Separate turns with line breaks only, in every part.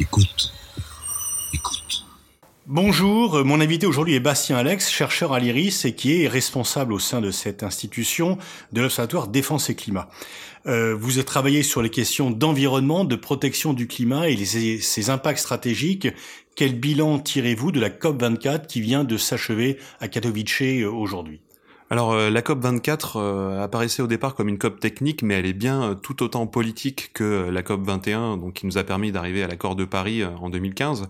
Écoute. Écoute.
Bonjour, mon invité aujourd'hui est Bastien Alex, chercheur à l'IRIS et qui est responsable au sein de cette institution de l'Observatoire Défense et Climat. Euh, vous avez travaillé sur les questions d'environnement, de protection du climat et ses impacts stratégiques. Quel bilan tirez-vous de la COP24 qui vient de s'achever à Katowice aujourd'hui?
Alors euh, la COP 24 euh, apparaissait au départ comme une COP technique, mais elle est bien euh, tout autant politique que la COP 21, donc qui nous a permis d'arriver à l'accord de Paris en 2015.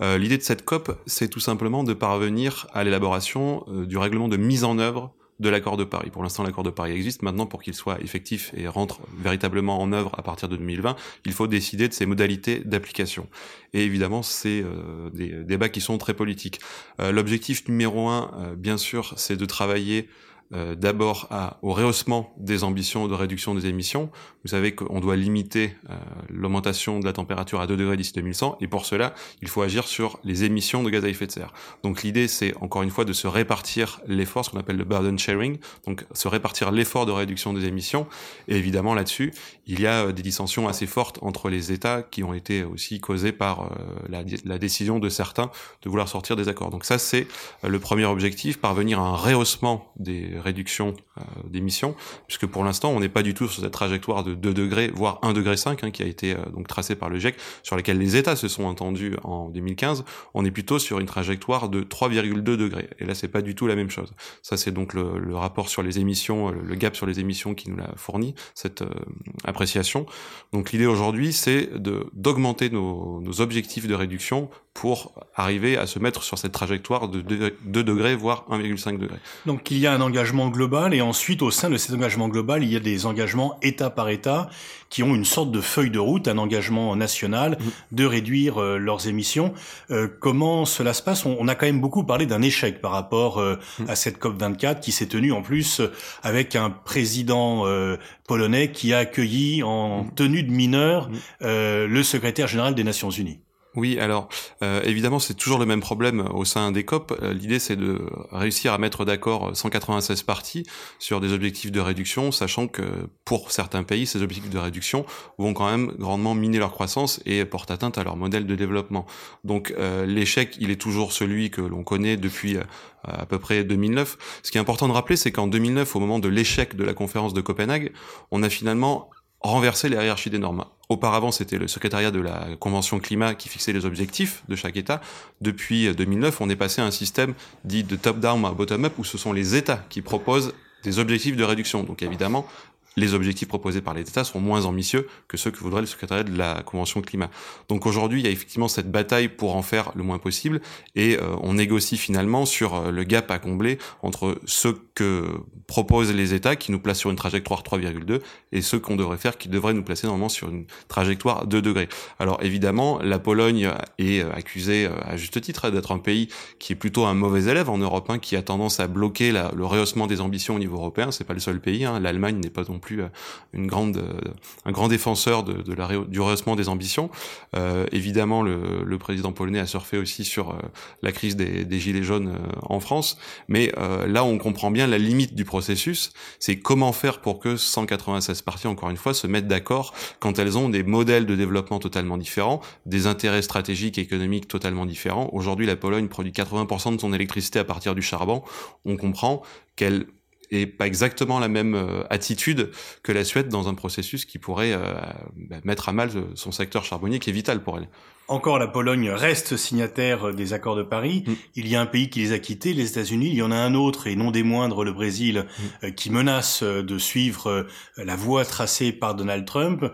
L'idée de cette COP, c'est tout simplement de parvenir à l'élaboration du règlement de mise en œuvre de l'accord de Paris. Pour l'instant, l'accord de Paris existe. Maintenant, pour qu'il soit effectif et rentre véritablement en œuvre à partir de 2020, il faut décider de ses modalités d'application. Et évidemment, c'est euh, des débats qui sont très politiques. Euh, l'objectif numéro un, euh, bien sûr, c'est de travailler euh, d'abord au rehaussement des ambitions de réduction des émissions. Vous savez qu'on doit limiter euh, l'augmentation de la température à 2 degrés d'ici 2100, et pour cela, il faut agir sur les émissions de gaz à effet de serre. Donc l'idée, c'est encore une fois de se répartir l'effort, ce qu'on appelle le burden sharing, donc se répartir l'effort de réduction des émissions. Et évidemment, là-dessus, il y a euh, des dissensions assez fortes entre les États qui ont été aussi causées par la, la décision de certains de vouloir sortir des accords. Donc ça, c'est le premier objectif, parvenir à un rehaussement des réduction euh, d'émissions, puisque pour l'instant, on n'est pas du tout sur cette trajectoire de 2 degrés, voire 1 degré 5, hein, qui a été euh, donc tracée par le GIEC, sur laquelle les États se sont entendus en 2015. On est plutôt sur une trajectoire de 3,2 degrés. Et là, c'est pas du tout la même chose. Ça, c'est donc le, rapport sur les émissions, euh, le gap sur les émissions qui nous l'a fourni, cette appréciation. Donc l'idée aujourd'hui, c'est d'augmenter nos, nos objectifs de réduction pour arriver à se mettre sur cette trajectoire de 2 degrés, voire 1,5 degrés.
Donc il y a un engagement global et ensuite au sein de cet engagement global, il y a des engagements État par État qui ont une sorte de feuille de route, un engagement national mmh. de réduire euh, leurs émissions. Euh, comment cela se passe? On, a quand même beaucoup parlé d'un échec par rapport euh, mmh. à cette COP 24 qui s'est tenue en plus avec un président polonais qui a accueilli en mmh. tenue de mineur le secrétaire général des Nations Unies.
Oui, alors euh, évidemment c'est toujours le même problème au sein des COP. Euh, l'idée c'est de réussir à mettre d'accord 196 parties sur des objectifs de réduction, sachant que pour certains pays ces objectifs de réduction vont quand même grandement miner leur croissance et portent atteinte à leur modèle de développement. Donc euh, l'échec il est toujours celui que l'on connaît depuis à peu près 2009. Ce qui est important de rappeler c'est qu'en 2009 au moment de l'échec de la conférence de Copenhague, on a finalement renverser les hiérarchies des normes. Auparavant, c'était le secrétariat de la Convention climat qui fixait les objectifs de chaque État. Depuis 2009, on est passé à un système dit de top-down à bottom-up où ce sont les États qui proposent des objectifs de réduction. Donc évidemment, les objectifs proposés par les États sont moins ambitieux que ceux que voudrait le secrétariat de la Convention climat. Donc aujourd'hui, il y a effectivement cette bataille pour en faire le moins possible et euh, on négocie finalement sur euh, le gap à combler entre ce que proposent les États qui nous placent sur une trajectoire 3,2 et ce qu'on devrait faire qui devrait nous placer normalement sur une trajectoire 2 degrés. Alors évidemment, la Pologne est euh, accusée à juste titre d'être un pays qui est plutôt un mauvais élève en Europe, hein, qui a tendance à bloquer le rehaussement des ambitions au niveau européen. C'est pas le seul pays. Hein. L'Allemagne n'est pas non plus euh, une grande, euh, un grand défenseur de, de la, du rehaussement des ambitions. Euh, évidemment, le, le, président polonais a surfé aussi sur la crise des, des gilets jaunes en France, mais là on comprend bien la limite du processus, c'est comment faire pour que 196 parties, encore une fois, se mettent d'accord quand elles ont des modèles de développement totalement différents, des intérêts stratégiques et économiques totalement différents. Aujourd'hui, la Pologne produit 80% de son électricité à partir du charbon. On comprend qu'elle et pas exactement la même euh, attitude que la Suède dans un processus qui pourrait euh, bah, mettre à mal son secteur charbonnier qui est vital pour elle.
Encore, la Pologne reste signataire des accords de Paris. Mm. Il y a un pays qui les a quittés, les États-Unis. Il y en a un autre, et non des moindres, le Brésil, mm. euh, qui menace de suivre la voie tracée par Donald Trump.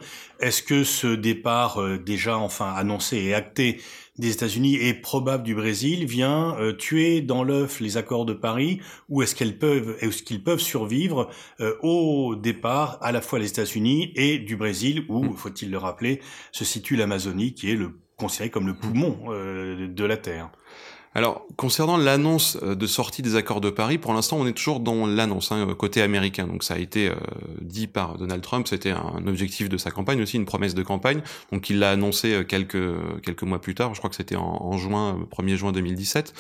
Est-ce que ce départ, déjà enfin annoncé et acté, des États-Unis et probable du Brésil vient euh, tuer dans l'œuf les accords de Paris ou est-ce qu'elles peuvent est-ce qu'ils peuvent survivre euh, au départ à la fois les États-Unis et du Brésil où mm. faut-il le rappeler se situe l'Amazonie qui est le considéré comme le poumon euh, de la Terre.
Alors, concernant l'annonce euh, de sortie des accords de Paris, pour l'instant, on est toujours dans l'annonce hein, côté américain. Donc, ça a été euh, dit par Donald Trump, c'était un objectif de sa campagne, aussi une promesse de campagne. Donc, il l'a annoncé euh, quelques quelques mois plus tard. Je crois que c'était en, juin, 1er juin 2017.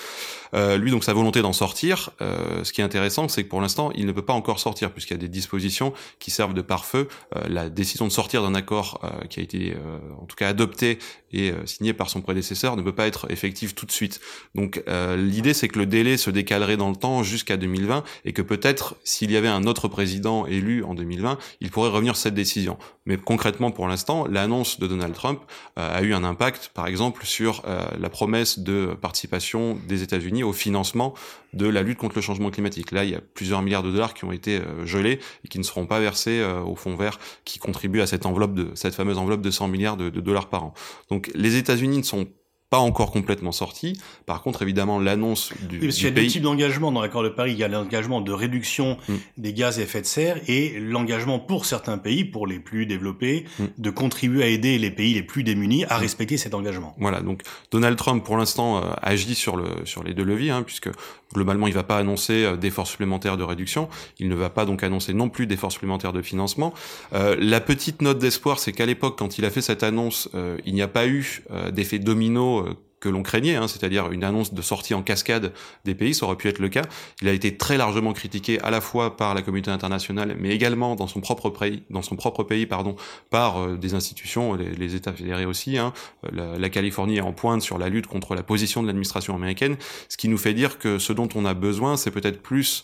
Euh, lui, donc, sa volonté d'en sortir. Euh, ce qui est intéressant, c'est que pour l'instant, il ne peut pas encore sortir puisqu'il y a des dispositions qui servent de pare-feu. la décision de sortir d'un accord qui a été, en tout cas, adopté et signé par son prédécesseur ne peut pas être effective tout de suite. Donc, donc euh, l'idée c'est que le délai se décalerait dans le temps jusqu'à 2020 et que peut-être s'il y avait un autre président élu en 2020, il pourrait revenir sur cette décision. Mais concrètement pour l'instant, l'annonce de Donald Trump euh, a eu un impact par exemple sur euh, la promesse de participation des États-Unis au financement de la lutte contre le changement climatique. Là, il y a plusieurs milliards de dollars qui ont été gelés et qui ne seront pas versés au fonds vert qui contribue à cette enveloppe de cette fameuse enveloppe de 100 milliards de, de dollars par an. Donc les États-Unis ne sont pas encore complètement sorti. Par contre, évidemment, l'annonce du,
oui, parce y a deux types d'engagement dans l'accord de Paris. Il y a l'engagement de réduction mm. des gaz à effet de serre et l'engagement pour certains pays, pour les plus développés, mm. de contribuer à aider les pays les plus démunis à mm. respecter cet engagement.
Voilà. Donc Donald Trump, pour l'instant, euh, agit sur le sur les deux leviers, hein, puisque globalement, il ne va pas annoncer euh, d'efforts supplémentaires de réduction. Il ne va pas donc annoncer non plus d'efforts supplémentaires de financement. Euh, la petite note d'espoir, c'est qu'à l'époque, quand il a fait cette annonce, euh, il n'y a pas eu d'effet domino que l'on craignait, hein, c'est-à-dire une annonce de sortie en cascade des pays, ça aurait pu être le cas. Il a été très largement critiqué à la fois par la communauté internationale, mais également dans son propre pays, dans son propre pays, pardon, par euh, des institutions, les, États fédérés aussi. Hein. La, la, Californie est en pointe sur la lutte contre la position de l'administration américaine, ce qui nous fait dire que ce dont on a besoin, c'est peut-être plus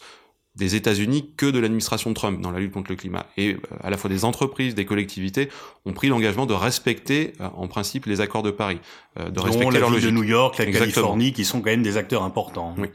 des États-Unis que de l'administration Trump dans la lutte contre le climat. Et euh, à la fois des entreprises, des collectivités ont pris l'engagement de respecter euh, en principe les accords de Paris,
euh, de respecter la ville de New York, la Californie, qui sont quand même des acteurs importants.
Oui.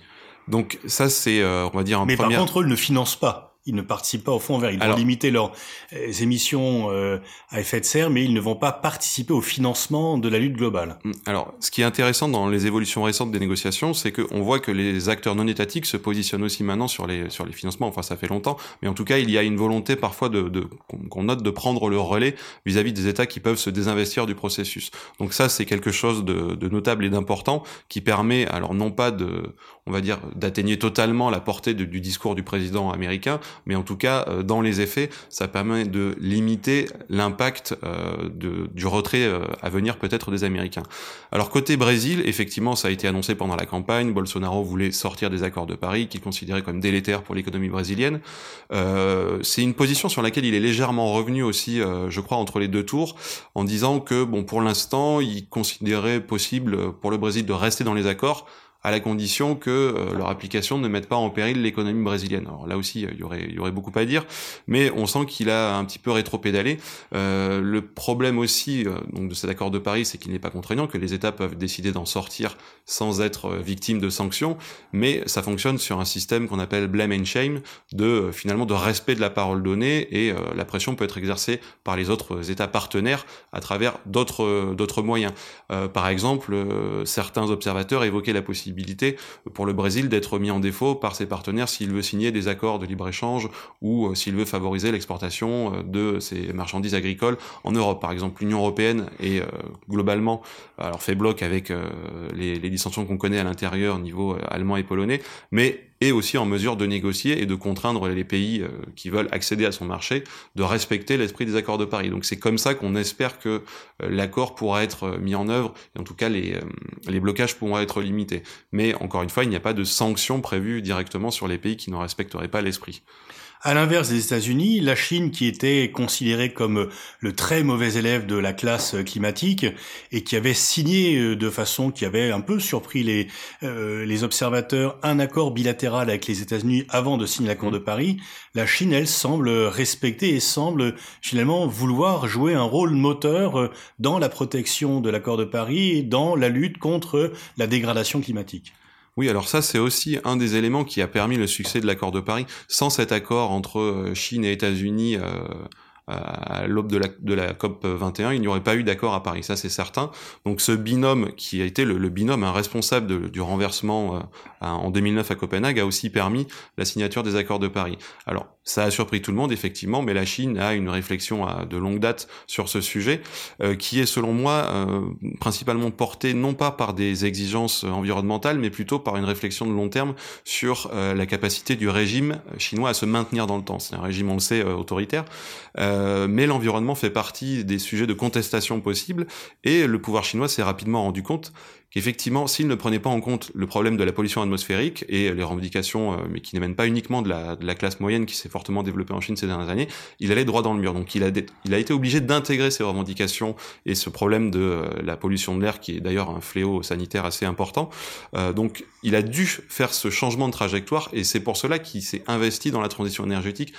Donc ça c'est, on va dire, un
Mais par contre, eux ne financent pas ils ne participent pas au fond vert. Ils vont limiter leurs euh, émissions euh, à effet de serre, mais ils ne vont pas participer au financement de la lutte globale.
Mm. Alors, ce qui est intéressant dans les évolutions récentes des négociations, c'est qu'on voit que les acteurs non étatiques se positionnent aussi maintenant sur les sur les financements. Enfin, ça fait longtemps, mais en tout cas, il y a une volonté parfois de, de qu'on note de prendre le relais vis-à-vis des États qui peuvent se désinvestir du processus. Donc ça, c'est quelque chose de, de notable et d'important qui permet, alors non pas de, on va dire, d'atteigner totalement la portée du discours du président américain, mais en tout cas, euh, dans les effets, ça permet de limiter l'impact euh, du retrait euh, à venir peut-être des Américains. Alors côté Brésil, effectivement, ça a été annoncé pendant la campagne, Bolsonaro voulait sortir des accords de Paris, qu'il considérait comme délétères pour l'économie brésilienne. C'est une position sur laquelle il est légèrement revenu aussi, je crois, entre les deux tours, en disant que, bon, pour l'instant, il considérait possible pour le Brésil de rester dans les accords, à la condition que euh, leur application ne mette pas en péril l'économie brésilienne. Alors là aussi, il y aurait, beaucoup à dire, mais on sent qu'il a un petit peu rétro-pédalé. Euh, le problème aussi euh, de cet accord de Paris, c'est qu'il n'est pas contraignant, que les États peuvent décider d'en sortir sans être euh, victimes de sanctions, mais ça fonctionne sur un système qu'on appelle blame and shame, de finalement de respect de la parole donnée, et la pression peut être exercée par les autres États partenaires à travers d'autres d'autres moyens. par exemple, certains observateurs évoquaient la possibilité pour le Brésil d'être mis en défaut par ses partenaires s'il veut signer des accords de libre-échange ou euh, s'il veut favoriser l'exportation euh, de ses marchandises agricoles en Europe. Par exemple, l'Union européenne est euh, globalement alors fait bloc avec les, les dissensions qu'on connaît à l'intérieur au niveau allemand et polonais, mais et aussi en mesure de négocier et de contraindre les pays euh, qui veulent accéder à son marché de respecter l'esprit des accords de Paris. Donc c'est comme ça qu'on espère que euh, l'accord pourra être euh, mis en œuvre et en tout cas les, les blocages pourront être limités. Mais encore une fois, il n'y a pas de sanctions prévues directement sur les pays qui ne respecteraient pas l'esprit.
À l'inverse des États-Unis, la Chine, qui était considérée comme le très mauvais élève de la classe climatique et qui avait signé euh, de façon qui avait un peu surpris les, euh, les observateurs un accord bilatéral avec les États-Unis avant de signer l'accord de Paris, la Chine, elle, semble respecter et semble finalement vouloir jouer un rôle moteur euh, dans la protection de l'accord de Paris et dans la lutte contre la dégradation climatique.
Oui, alors ça, c'est aussi un des éléments qui a permis le succès de l'accord de Paris. Sans cet accord entre euh, Chine et États-Unis, euh, à l'aube de la, de la COP 21, il n'y aurait pas eu d'accord à Paris. Ça, c'est certain. Donc, ce binôme qui a été le, binôme un responsable du renversement en 2009 à Copenhague a aussi permis la signature des accords de Paris. Alors, ça a surpris tout le monde, effectivement, mais la Chine a une réflexion à de longue date sur ce sujet, euh, qui est, selon moi, euh, principalement portée non pas par des exigences environnementales, mais plutôt par une réflexion de long terme sur euh, la capacité du régime chinois à se maintenir dans le temps. C'est un régime, on le sait, autoritaire, mais l'environnement fait partie des sujets de contestation possibles, et le pouvoir chinois s'est rapidement rendu compte qu'effectivement, s'il ne prenait pas en compte le problème de la pollution atmosphérique et les revendications, euh, mais qui n'émènent pas uniquement de la, classe moyenne qui s'est fortement développée en Chine ces dernières années, il allait droit dans le mur. Donc il a, il été obligé d'intégrer ces revendications et ce problème de euh, la pollution de l'air, qui est d'ailleurs un fléau sanitaire assez important. Euh, donc il a dû faire ce changement de trajectoire et c'est pour cela qu'il s'est investi dans la transition énergétique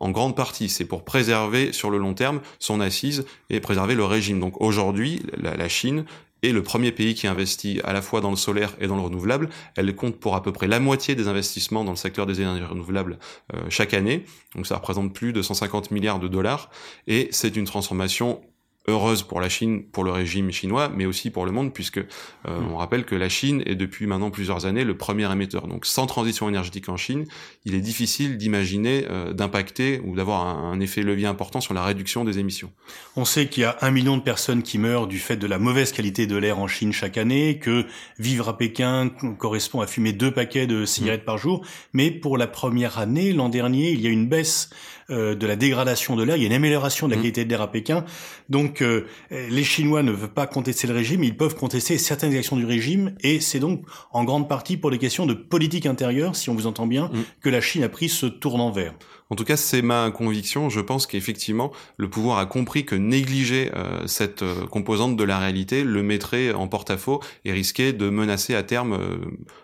en grande partie, c'est pour préserver sur le long terme son assise et préserver le régime. Donc aujourd'hui, la, Chine est le premier pays qui investit à la fois dans le solaire et dans le renouvelable. Elle compte pour à peu près la moitié des investissements dans le secteur des énergies renouvelables euh, chaque année. Donc ça représente plus de 150 milliards de dollars. Et c'est une transformation heureuse pour la Chine, pour le régime chinois, mais aussi pour le monde, puisque euh, mm. on rappelle que la Chine est depuis maintenant plusieurs années le premier émetteur. Donc sans transition énergétique en Chine, il est difficile d'imaginer euh, d'impacter ou d'avoir un, effet levier important sur la réduction des émissions.
On sait qu'il y a un million de personnes qui meurent du fait de la mauvaise qualité de l'air en Chine chaque année, que vivre à Pékin correspond à fumer deux paquets de cigarettes mm. par jour, mais pour la première année, l'an dernier, il y a une baisse euh, de la dégradation de l'air, il y a une amélioration de la mmh. qualité de l'air à Pékin. Donc euh, les Chinois ne veulent pas contester le régime, ils peuvent contester certaines actions du régime, et c'est donc en grande partie pour des questions de politique intérieure, si on vous entend bien, mmh. que la Chine a pris ce tournant vert.
En tout cas, c'est ma conviction. Je pense qu'effectivement, le pouvoir a compris que négliger euh, cette composante de la réalité le mettrait en porte-à-faux et risquait de menacer à terme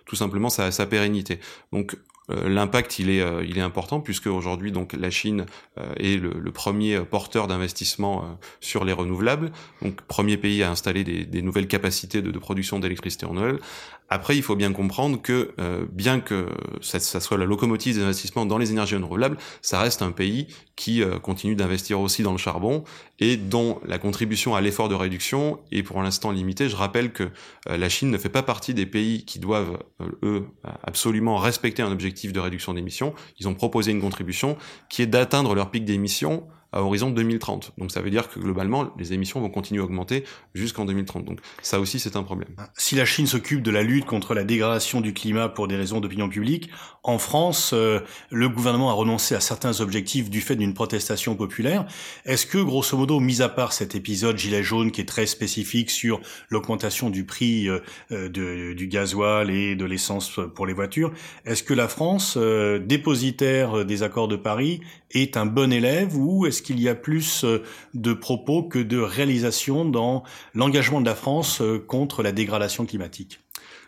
tout simplement sa, sa pérennité. Donc, euh, l'impact il est euh, il est important puisque aujourd'hui donc la Chine euh, est le, premier porteur d'investissement sur les renouvelables. Donc premier pays à installer des, nouvelles capacités de, production d'électricité renouvelable après, il faut bien comprendre que euh, bien que ça, ça, soit la locomotive des investissements dans les énergies renouvelables, ça reste un pays qui euh, continue d'investir aussi dans le charbon et dont la contribution à l'effort de réduction est pour l'instant limitée. Je rappelle que euh, la Chine ne fait pas partie des pays qui doivent, eux, absolument respecter un objectif de réduction d'émissions. Ils ont proposé une contribution qui est d'atteindre leur pic d'émissions à horizon 2030. Donc ça veut dire que globalement, les émissions vont continuer à augmenter jusqu'en 2030. Donc ça aussi, c'est un problème.
Si la Chine s'occupe de la lutte contre la dégradation du climat pour des raisons d'opinion publique, en France, euh, le gouvernement a renoncé à certains objectifs du fait d'une protestation populaire. Est-ce que, grosso modo, mis à part cet épisode gilet jaune qui est très spécifique sur l'augmentation du prix euh, euh, du gasoil et de l'essence pour les voitures, est-ce que la France, dépositaire des accords de Paris, est un bon élève ou est-ce qu'il y a plus euh, de propos que de réalisations dans l'engagement de la France euh, contre la dégradation climatique?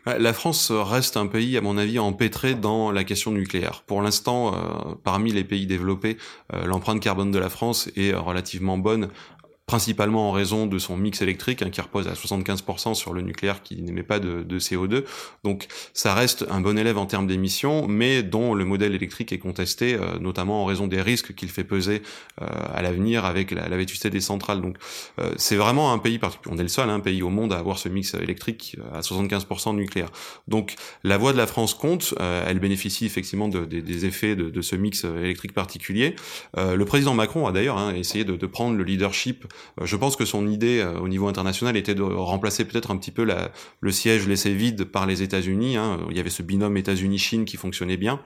La France reste un pays, à mon avis, empêtré dans la question nucléaire. Pour l'instant, euh, parmi les pays développés, l'empreinte carbone de la France est relativement bonne principalement en raison de son mix électrique hein, qui repose à 75% sur le nucléaire qui n'émet pas de, de, CO2. Donc ça reste un bon élève en termes d'émissions, mais dont le modèle électrique est contesté, euh, notamment en raison des risques qu'il fait peser euh, à l'avenir avec la, la, vétusté des centrales. Donc euh, c'est vraiment un pays particulier. On est le seul hein, pays au monde à avoir ce mix électrique à 75% nucléaire. Donc la voix de la France compte, elle bénéficie effectivement de, des effets de, ce mix électrique particulier. le président Macron a d'ailleurs hein, essayé de, prendre le leadership euh, je pense que son idée euh, au niveau international était de remplacer peut-être un petit peu la, le siège laissé vide par les États-Unis. Hein. Il y avait ce binôme États-Unis-Chine qui fonctionnait bien.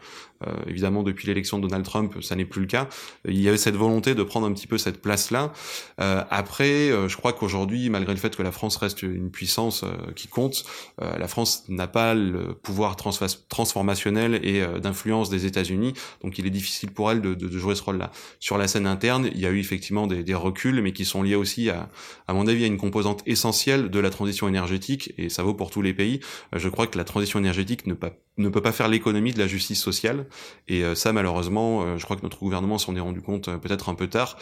Euh, évidemment, depuis l'élection de Donald Trump, ça n'est plus le cas. Il y avait cette volonté de prendre un petit peu cette place-là. Euh, après, je crois qu'aujourd'hui, malgré le fait que la France reste une puissance qui compte, la France n'a pas le pouvoir transformationnel et d'influence des États-Unis. Donc, il est difficile pour elle de, de, jouer ce rôle-là. Sur la scène interne, il y a eu effectivement des, des reculs, mais qui sont sont liées aussi à, à mon avis, à une composante essentielle de la transition énergétique, et ça vaut pour tous les pays. Je crois que la transition énergétique ne, pas, ne peut pas faire l'économie de la justice sociale, et ça, malheureusement, je crois que notre gouvernement s'en est rendu compte peut-être un peu tard,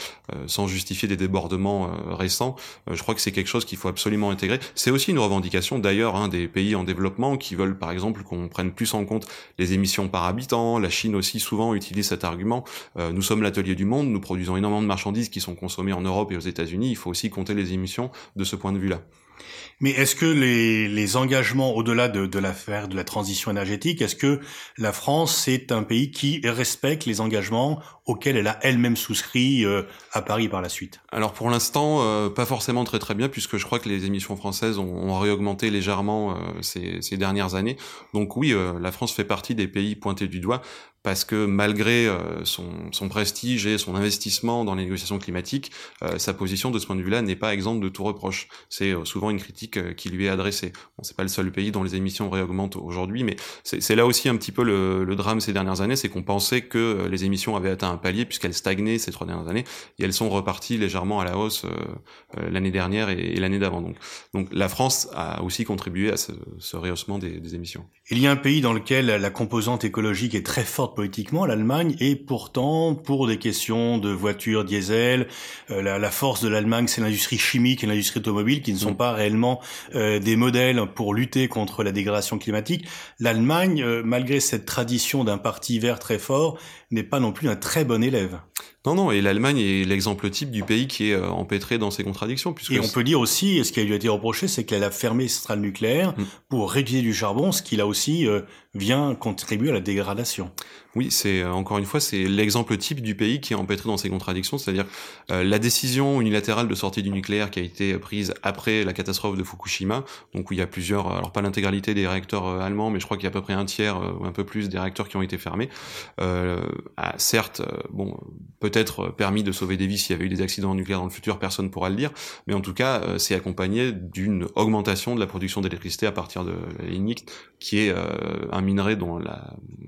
sans justifier des débordements récents. je crois que c'est quelque chose qu'il faut absolument intégrer. C'est aussi une revendication, d'ailleurs, hein, des pays en développement qui veulent, par exemple, qu'on prenne plus en compte les émissions par habitant. La Chine aussi souvent utilise cet argument. Euh, nous sommes l'atelier du monde, nous produisons énormément de marchandises qui sont consommées en Europe et aux États-Unis. Il faut aussi compter les émissions de ce point de vue-là.
Mais est-ce que les, engagements au-delà de, de l'affaire de la transition énergétique, est-ce que la France est un pays qui respecte les engagements auxquels elle a elle-même souscrit euh, à Paris par la suite
Alors pour l'instant, euh, pas forcément très très bien, puisque je crois que les émissions françaises ont, ont réaugmenté légèrement euh, ces, ces, dernières années. Donc oui, la France fait partie des pays pointés du doigt parce que malgré euh, son, son, prestige et son investissement dans les négociations climatiques, euh, sa position de ce point de vue-là n'est pas exempte de tout reproche. C'est euh, souvent une critique qui lui est adressée. Bon, c'est pas le seul pays dont les émissions réaugmentent aujourd'hui, mais c'est là aussi un petit peu le, le drame ces dernières années, c'est qu'on pensait que les émissions avaient atteint un palier puisqu'elles stagnaient ces trois dernières années, et elles sont reparties légèrement à la hausse l'année dernière et, et l'année d'avant. Donc, donc la France a aussi contribué à ce, ce rehaussement des, des émissions.
Il y a un pays dans lequel la composante écologique est très forte politiquement, l'Allemagne, et pourtant, pour des questions de voitures diesel, euh, la, la, force de l'Allemagne, c'est l'industrie chimique et l'industrie automobile, qui ne sont mm. pas réellement euh, des modèles pour lutter contre la dégradation climatique. L'Allemagne, euh, malgré cette tradition d'un parti vert très fort, n'est pas non plus un très bon élève.
Non, non, et l'Allemagne est l'exemple type du pays qui est euh, empêtré dans ses contradictions.
Puisque et on peut dire aussi, et ce qui lui a été reproché, c'est qu'elle a fermé ses centrales nucléaires mm. pour réutiliser du charbon, ce qui là aussi euh, vient contribuer à la dégradation.
Oui, c'est euh, encore une fois, c'est l'exemple type du pays qui est empêtré dans ses contradictions, c'est-à-dire euh, la décision unilatérale de sortie du nucléaire qui a été prise après la catastrophe de Fukushima, donc où il y a plusieurs, alors pas l'intégralité des réacteurs allemands, mais je crois qu'il y a à peu près un tiers ou un peu plus des réacteurs qui ont été fermés, certes, bon, peut-être permis de sauver des vies. S'il y avait eu des accidents nucléaires dans le futur, personne pourra le dire, mais en tout cas, c'est accompagné d'une augmentation de la production d'électricité à partir de la lignite, qui est un minerai dont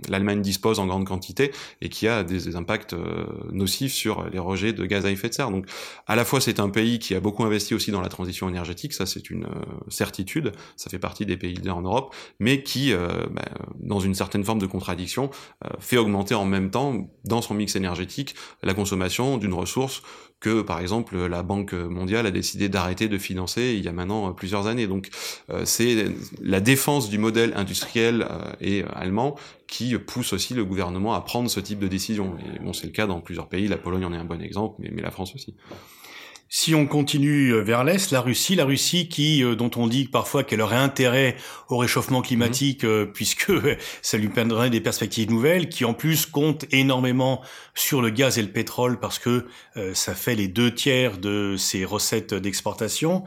l'Allemagne dispose en grande quantité et qui a des, impacts euh, nocifs sur les rejets de gaz à effet de serre. Donc, à la fois, c'est un pays qui a beaucoup investi aussi dans la transition énergétique, ça c'est une euh, certitude, ça fait partie des pays leaders en Europe, mais qui, euh, bah, dans une certaine forme de contradiction, fait augmenter en même temps, dans son mix énergétique, la consommation d'une ressource que par exemple la Banque mondiale a décidé d'arrêter de financer il y a maintenant plusieurs années. Donc euh, c'est la défense du modèle industriel euh, et allemand qui pousse aussi le gouvernement à prendre ce type de décision. Et bon, c'est le cas dans plusieurs pays, la Pologne en est un bon exemple, mais la France aussi.
Si on continue euh, vers l'est, la Russie, la Russie qui, euh, dont on dit parfois qu'elle aurait intérêt au réchauffement climatique euh, puisque ça lui permettrait des perspectives nouvelles, qui en plus compte énormément sur le gaz et le pétrole parce que ça fait les deux tiers de ses recettes d'exportation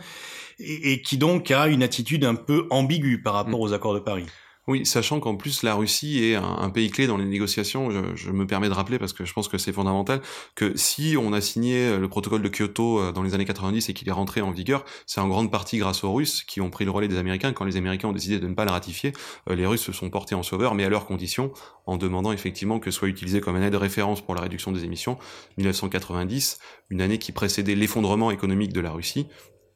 et, qui donc a une attitude un peu ambiguë par rapport mhm. aux accords de Paris.
Oui, sachant qu'en plus la Russie est un, pays clé dans les négociations, je, je, me permets de rappeler parce que je pense que c'est fondamental que si on a signé le protocole de Kyoto euh, dans les années 90 et qu'il est rentré en vigueur, c'est en grande partie grâce aux Russes qui ont pris le relais des Américains. Quand les Américains ont décidé de ne pas le ratifier, euh, les Russes se sont portés en sauveur, mais à leurs conditions, en demandant effectivement que soit utilisé comme année de référence pour la réduction des émissions. 1990, une année qui précédait l'effondrement économique de la Russie,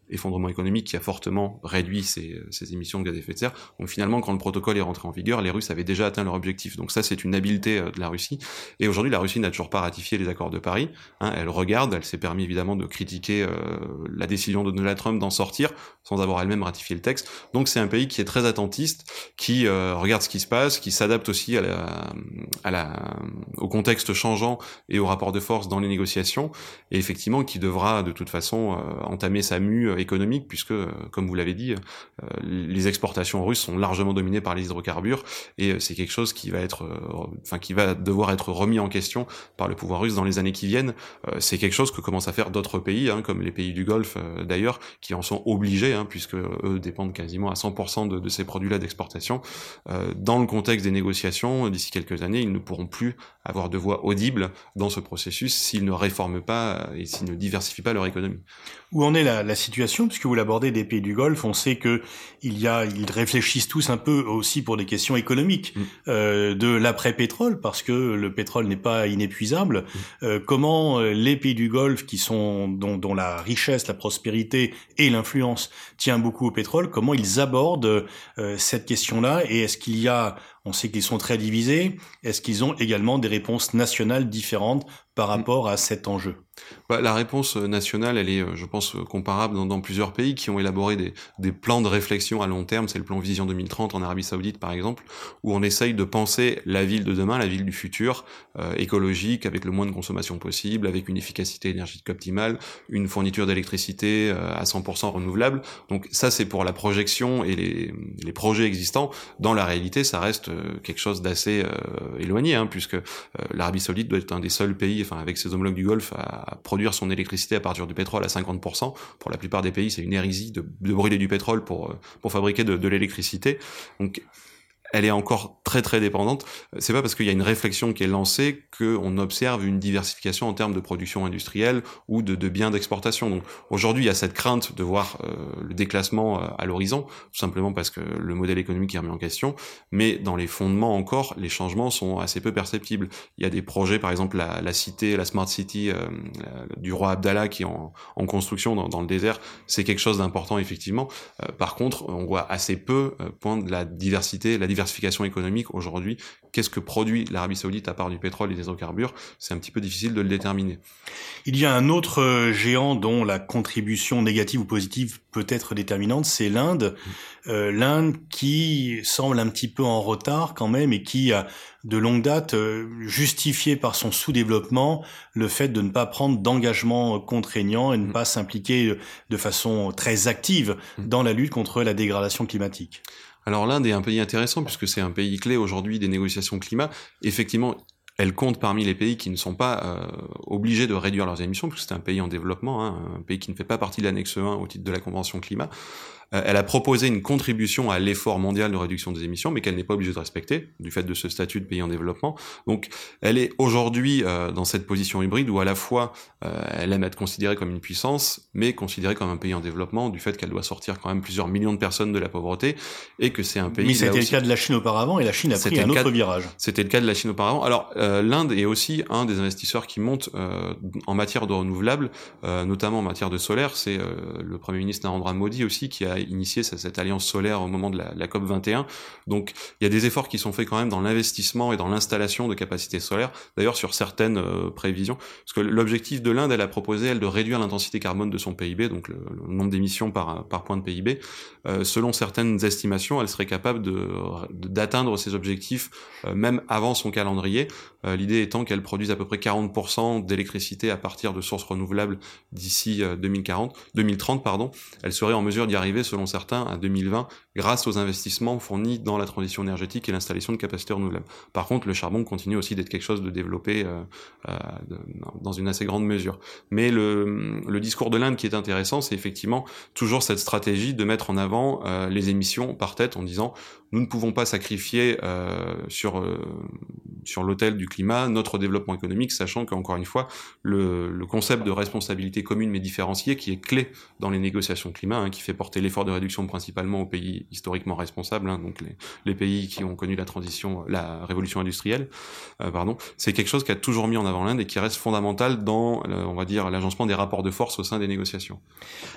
effondrement économique qui a fortement réduit ses, émissions de gaz à effet de serre. Donc finalement, quand le protocole est rentré en vigueur, les Russes avaient déjà atteint leur objectif. Donc ça, c'est une habileté euh, de la Russie. Et aujourd'hui, la Russie n'a toujours pas ratifié les accords de Paris. Hein, elle regarde, elle s'est permis évidemment de critiquer euh, la décision de Donald Trump d'en sortir sans avoir elle-même ratifié le texte. Donc c'est un pays qui est très attentiste, qui euh, regarde ce qui se passe, qui s'adapte aussi à la, à la, au contexte changeant et au rapport de force dans les négociations, et effectivement qui devra de toute façon entamer sa mue économique, puisque, euh, comme vous l'avez dit, euh, les exportations russes sont largement dominées par les hydrocarbures, et euh, c'est quelque chose qui va être, enfin, qui va devoir être remis en question par le pouvoir russe dans les années qui viennent. c'est quelque chose que commencent à faire d'autres pays, hein, comme les pays du Golfe d'ailleurs, qui en sont obligés, hein, puisque eux dépendent quasiment à 100% de, ces produits-là d'exportation. dans le contexte des négociations, d'ici quelques années, ils ne pourront plus avoir de voix audibles dans ce processus s'ils ne réforment pas et s'ils ne diversifient pas leur économie.
Où en est la situation Puisque vous l'abordez des pays du Golfe, on sait que il y a, ils réfléchissent tous un peu aussi pour des questions économiques mm. euh, de l'après-pétrole, parce que le pétrole n'est pas inépuisable. Mm. Euh, comment euh, les pays du Golfe, qui sont dont, dont la richesse, la prospérité et l'influence tient beaucoup au pétrole, comment ils abordent euh, cette question-là Et est-ce qu'il y a on sait qu'ils sont très divisés. Est-ce qu'ils ont également des réponses nationales différentes par mm. rapport à cet enjeu?
Bah, La réponse nationale, elle est, je pense, comparable dans, plusieurs pays qui ont élaboré des, des plans de réflexion à long terme. C'est le plan Vision 2030 en Arabie Saoudite, par exemple, où on essaye de penser la ville de demain, la ville du futur, euh, écologique, avec le moins de consommation possible, avec une efficacité énergétique optimale, une fourniture d'électricité euh, à 100% renouvelable. Donc ça, c'est pour la projection et les, les projets existants. Dans la réalité, ça reste euh, quelque chose d'assez éloigné, hein, puisque l'Arabie Saoudite doit être un des seuls pays, enfin avec ses homologues du Golfe, à produire son électricité à partir du pétrole à 50%. Pour la plupart des pays, c'est une hérésie de, de, brûler du pétrole pour, pour fabriquer de, de l'électricité. Donc elle est encore très très dépendante. C'est pas parce qu'il y a une réflexion qui est lancée qu'on observe une diversification en termes de production industrielle ou de, de biens d'exportation. Donc aujourd'hui, il y a cette crainte de voir euh, le déclassement euh, à l'horizon, tout simplement parce que le modèle économique est remis en question. Mais dans les fondements encore, les changements sont assez peu perceptibles. Il y a des projets, par exemple la, la cité, la smart city euh, du roi Abdallah qui est en, en construction dans, dans, le désert. C'est quelque chose d'important effectivement. par contre, on voit assez peu point de la diversité, la diversité diversification économique aujourd'hui, qu'est-ce que produit l'Arabie Saoudite à part du pétrole et des hydrocarbures? C'est un petit peu difficile de le déterminer.
Il y a un autre euh, géant dont la contribution négative ou positive peut être déterminante, c'est l'Inde. Euh, L'Inde qui semble un petit peu en retard quand même et qui a de longue date euh, justifié par son sous-développement le fait de ne pas prendre d'engagement contraignant et ne mm. pas s'impliquer de façon très active mm. dans la lutte contre la dégradation climatique.
Alors l'Inde est un pays intéressant puisque c'est un pays clé aujourd'hui des négociations climat. Effectivement, elle compte parmi les pays qui ne sont pas euh, obligés de réduire leurs émissions, puisque c'est un pays en développement, hein, un pays qui ne fait pas partie de l'annexe 1 au titre de la Convention climat. Euh, elle a proposé une contribution à l'effort mondial de réduction des émissions, mais qu'elle n'est pas obligée de respecter, du fait de ce statut de pays en développement. Donc, elle est aujourd'hui euh, dans cette position hybride où à la fois euh, elle aime être considérée comme une puissance, mais considérée comme un pays en développement, du fait qu'elle doit sortir quand même plusieurs millions de personnes de la pauvreté, et que c'est un pays...
Mais c'était le cas de la Chine auparavant, et la Chine a pris un autre virage.
C'était le cas de la Chine auparavant. Alors, l'Inde est aussi un des investisseurs qui monte en matière de renouvelables, notamment en matière de solaire. C'est le Premier ministre Narendra Modi aussi qui a initié cette alliance solaire au moment de la, COP 21. Donc il y a des efforts qui sont faits quand même dans l'investissement et dans l'installation de capacités solaires. D'ailleurs sur certaines euh, prévisions, parce que l'objectif de l'Inde, elle a proposé elle de réduire l'intensité carbone de son PIB, donc le, nombre d'émissions par, par point de PIB. Euh, selon certaines estimations, elle serait capable d'atteindre ses objectifs euh, même avant son calendrier. L'idée étant qu'elle produise à peu près 40% d'électricité à partir de sources renouvelables d'ici 2040, 2030 pardon. Elle serait en mesure d'y arriver selon certains, à 2020, grâce aux investissements fournis dans la transition énergétique et l'installation de capacités renouvelables. Par contre, le charbon continue aussi d'être quelque chose de développé euh, euh, dans une assez grande mesure. Mais le, le discours de l'Inde qui est intéressant, c'est effectivement toujours cette stratégie de mettre en avant euh, les émissions par tête en disant nous ne pouvons pas sacrifier euh, sur euh, sur l'autel du climat notre développement économique, sachant qu'encore une fois, le, concept de responsabilité commune mais différenciée, qui est clé dans les négociations climat, hein, qui fait porter l'effort de réduction principalement aux pays historiquement responsables, hein, donc les, pays qui ont connu la transition, la révolution industrielle, euh, pardon, c'est quelque chose qui a toujours mis en avant l'Inde et qui reste fondamental dans, euh, on va dire, l'agencement des rapports de force au sein des négociations.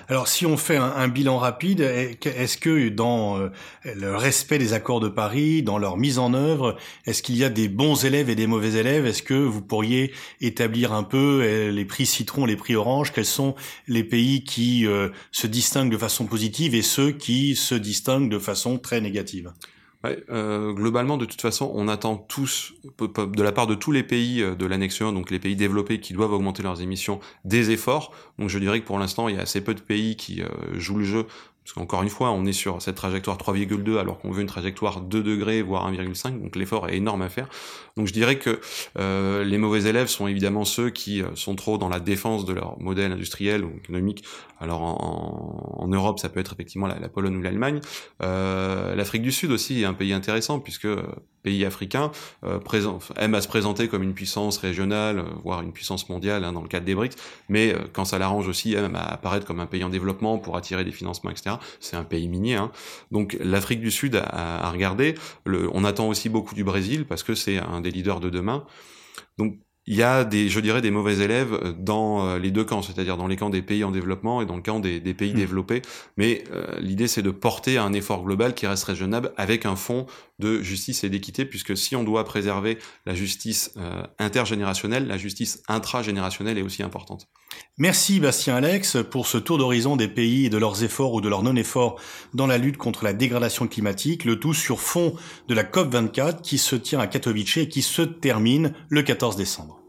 Alors, si on fait un, un bilan rapide, est-ce que dans euh, le respect des accords de Paris, dans leur mise en œuvre Est-ce qu'il y a des bons élèves et des mauvais élèves Est-ce que vous pourriez établir un peu euh, les prix citron, les prix orange? Quels sont les pays qui euh, se distinguent de façon positive et ceux qui se distinguent de façon très négative?
Euh, globalement, de toute façon, on attend tous, de la part de tous les pays de l'annexe 1, donc les pays développés qui doivent augmenter leurs émissions, des efforts. Donc je dirais que pour l'instant, il y a assez peu de pays qui jouent le jeu parce qu'encore une fois, on est sur cette trajectoire 3,2 alors qu'on veut une trajectoire 2 degrés, voire 1,5, donc l'effort est énorme à faire. Donc je dirais que euh, les mauvais élèves sont évidemment ceux qui euh, sont trop dans la défense de leur modèle industriel ou économique. Alors en, en Europe, ça peut être effectivement la, la Pologne ou l'Allemagne. Euh, L'Afrique du Sud aussi est un pays intéressant puisque pays africains euh, aime à se présenter comme une puissance régionale, euh, voire une puissance mondiale hein, dans le cadre des BRICS, mais euh, quand ça l'arrange aussi, aime à apparaître comme un pays en développement pour attirer des financements, etc. C'est un pays minier. Hein. Donc l'Afrique du Sud à, regarder. Le, on attend aussi beaucoup du Brésil parce que c'est un des leaders de demain. Donc il y a des, je dirais, des mauvais élèves dans euh, les deux camps, c'est-à-dire dans les camps des pays en développement et dans le camp des, des pays mmh. développés. Mais euh, l'idée, c'est de porter un effort global qui reste raisonnable avec un fond de justice et d'équité, puisque si on doit préserver la justice euh, intergénérationnelle, la justice intragénérationnelle est aussi importante.
Merci Bastien Alex pour ce tour d'horizon des pays et de leurs efforts ou de leurs non-efforts dans la lutte contre la dégradation climatique, le tout sur fond de la COP24 qui se tient à Katowice et qui se termine le 14 décembre.